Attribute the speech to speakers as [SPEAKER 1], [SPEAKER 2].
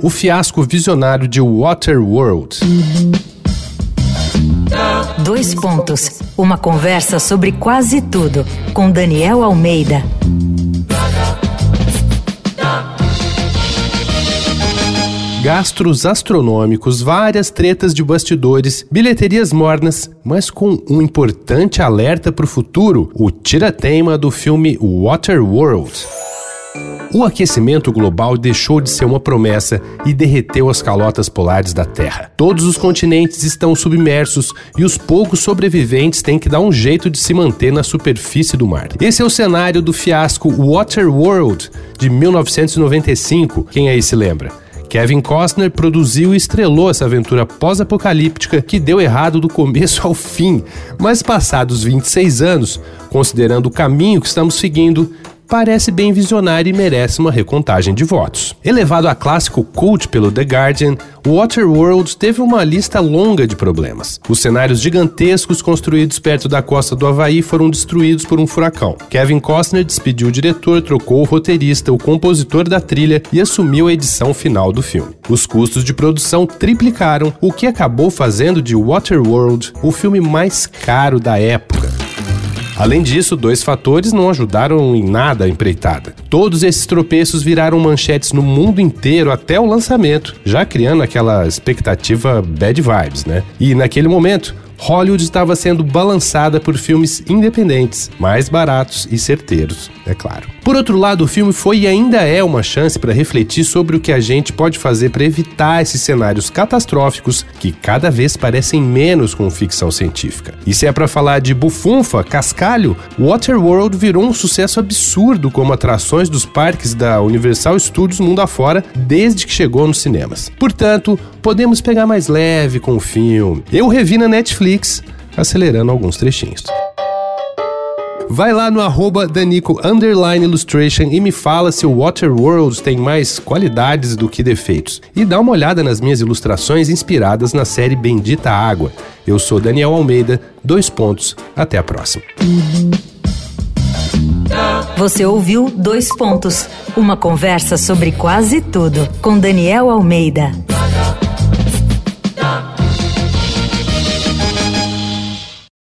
[SPEAKER 1] o fiasco visionário de Waterworld.
[SPEAKER 2] Dois pontos. Uma conversa sobre quase tudo com Daniel Almeida.
[SPEAKER 1] Gastros astronômicos, várias tretas de bastidores, bilheterias mornas, mas com um importante alerta para o futuro: o tira-teima do filme Waterworld. O aquecimento global deixou de ser uma promessa e derreteu as calotas polares da Terra. Todos os continentes estão submersos e os poucos sobreviventes têm que dar um jeito de se manter na superfície do mar. Esse é o cenário do fiasco Waterworld de 1995. Quem aí se lembra? Kevin Costner produziu e estrelou essa aventura pós-apocalíptica que deu errado do começo ao fim, mas passados 26 anos, considerando o caminho que estamos seguindo, parece bem visionário e merece uma recontagem de votos. Elevado a clássico cult pelo The Guardian, Waterworld teve uma lista longa de problemas. Os cenários gigantescos construídos perto da costa do Havaí foram destruídos por um furacão. Kevin Costner despediu o diretor, trocou o roteirista, o compositor da trilha e assumiu a edição final do filme. Os custos de produção triplicaram, o que acabou fazendo de Waterworld o filme mais caro da época. Além disso, dois fatores não ajudaram em nada a empreitada. Todos esses tropeços viraram manchetes no mundo inteiro até o lançamento, já criando aquela expectativa bad vibes, né? E naquele momento, Hollywood estava sendo balançada por filmes independentes, mais baratos e certeiros, é claro. Por outro lado, o filme foi e ainda é uma chance para refletir sobre o que a gente pode fazer para evitar esses cenários catastróficos que cada vez parecem menos com ficção científica. E se é para falar de bufunfa, cascalho, Waterworld virou um sucesso absurdo como atrações dos parques da Universal Studios mundo afora desde que chegou nos cinemas. Portanto, podemos pegar mais leve com o filme. Eu revi na Netflix, acelerando alguns trechinhos. Vai lá no arroba Danico Illustration e me fala se o Waterworld tem mais qualidades do que defeitos. E dá uma olhada nas minhas ilustrações inspiradas na série Bendita Água. Eu sou Daniel Almeida, dois pontos, até a próxima.
[SPEAKER 2] Você ouviu Dois Pontos, uma conversa sobre quase tudo com Daniel Almeida.